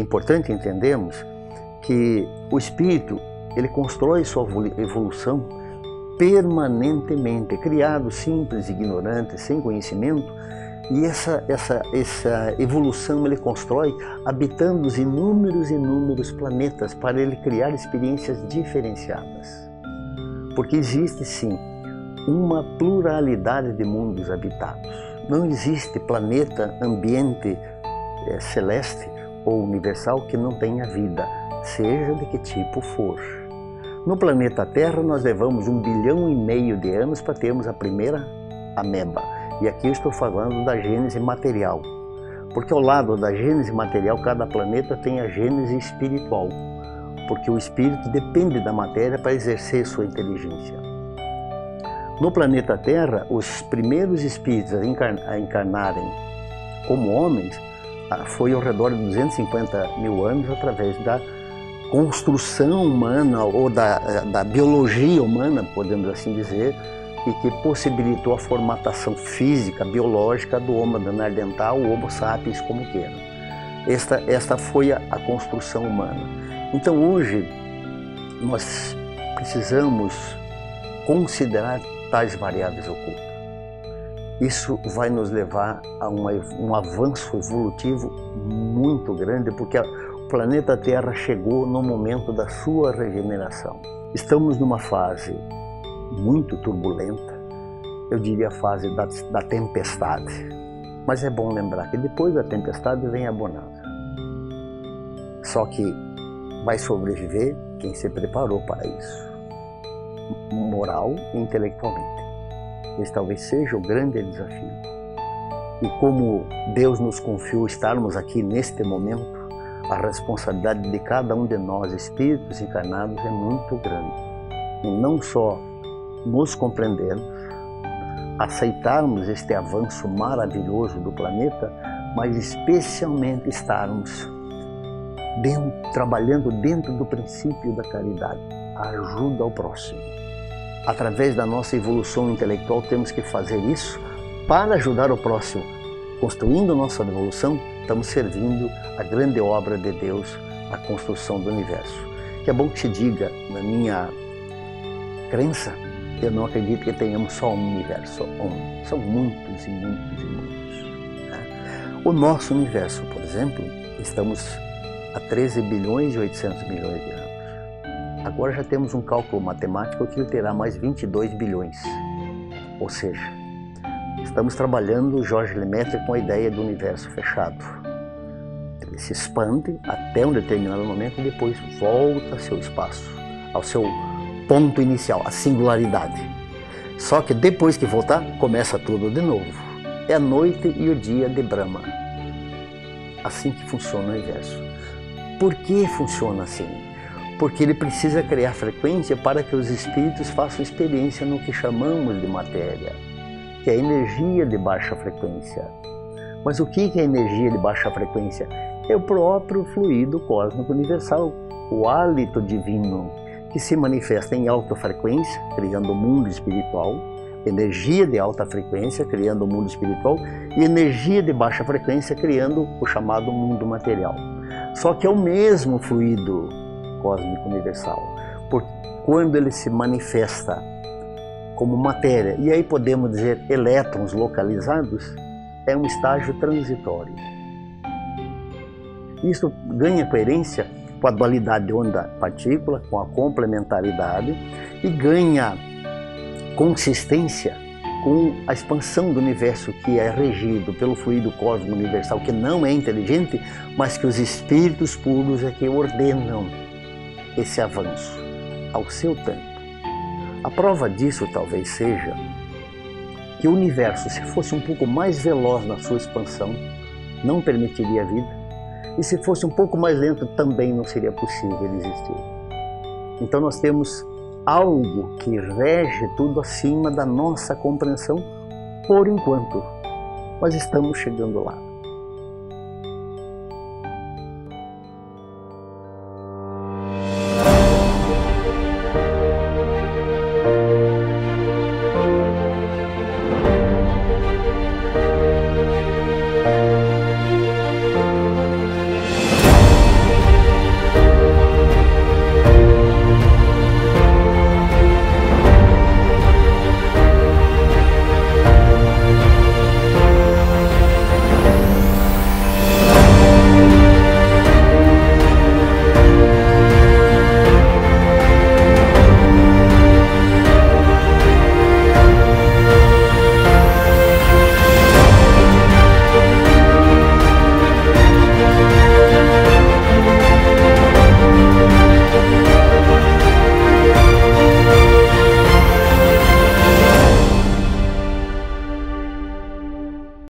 importante entendermos que o espírito ele constrói sua evolução permanentemente, criado simples, ignorante, sem conhecimento, e essa, essa, essa evolução ele constrói habitando os inúmeros, inúmeros planetas para ele criar experiências diferenciadas. Porque existe sim uma pluralidade de mundos habitados. Não existe planeta, ambiente é, celeste ou universal que não tenha vida, seja de que tipo for. No planeta Terra, nós levamos um bilhão e meio de anos para termos a primeira ameba. E aqui estou falando da gênese material. Porque ao lado da gênese material, cada planeta tem a gênese espiritual. Porque o espírito depende da matéria para exercer sua inteligência. No planeta Terra, os primeiros espíritos a encarnarem como homens foi ao redor de 250 mil anos através da construção humana ou da, da biologia humana, podemos assim dizer, e que possibilitou a formatação física, biológica do Homo neandertal, o Homo sapiens como queira. Esta, esta foi a, a construção humana. Então hoje nós precisamos considerar tais variáveis ocultas. Isso vai nos levar a uma, um avanço evolutivo muito grande, porque o planeta Terra chegou no momento da sua regeneração. Estamos numa fase muito turbulenta, eu diria a fase da, da tempestade. Mas é bom lembrar que depois da tempestade vem a bonança. Só que vai sobreviver quem se preparou para isso, moral e intelectualmente. Esse talvez seja o grande desafio. E como Deus nos confiou estarmos aqui neste momento, a responsabilidade de cada um de nós, espíritos encarnados, é muito grande. E não só nos compreendermos, aceitarmos este avanço maravilhoso do planeta, mas especialmente estarmos dentro, trabalhando dentro do princípio da caridade, a ajuda ao próximo. Através da nossa evolução intelectual, temos que fazer isso para ajudar o próximo. Construindo nossa evolução, estamos servindo a grande obra de Deus, a construção do universo. Que é bom que se diga, na minha crença, eu não acredito que tenhamos só um universo, um. São muitos e muitos e muitos. Né? O nosso universo, por exemplo, estamos a 13 bilhões e 800 milhões de anos. Agora já temos um cálculo matemático que terá mais 22 bilhões. Ou seja, estamos trabalhando Jorge Lemaitre com a ideia do universo fechado. Ele se expande até um determinado momento e depois volta ao seu espaço, ao seu ponto inicial, a singularidade. Só que depois que voltar, começa tudo de novo. É a noite e o dia de Brahma. Assim que funciona o universo. Por que funciona assim? Porque ele precisa criar frequência para que os espíritos façam experiência no que chamamos de matéria, que é a energia de baixa frequência. Mas o que é energia de baixa frequência? É o próprio fluido cósmico universal, o hálito divino que se manifesta em alta frequência, criando o mundo espiritual, energia de alta frequência, criando o mundo espiritual, e energia de baixa frequência, criando o chamado mundo material. Só que é o mesmo fluido cósmico universal, porque quando ele se manifesta como matéria, e aí podemos dizer elétrons localizados, é um estágio transitório. Isso ganha coerência com a dualidade onda-partícula, com a complementaridade e ganha consistência com a expansão do universo que é regido pelo fluido cósmico universal, que não é inteligente, mas que os espíritos puros é que ordenam esse avanço ao seu tempo. A prova disso talvez seja que o universo, se fosse um pouco mais veloz na sua expansão, não permitiria a vida, e se fosse um pouco mais lento, também não seria possível ele existir. Então nós temos algo que rege tudo acima da nossa compreensão por enquanto. Mas estamos chegando lá.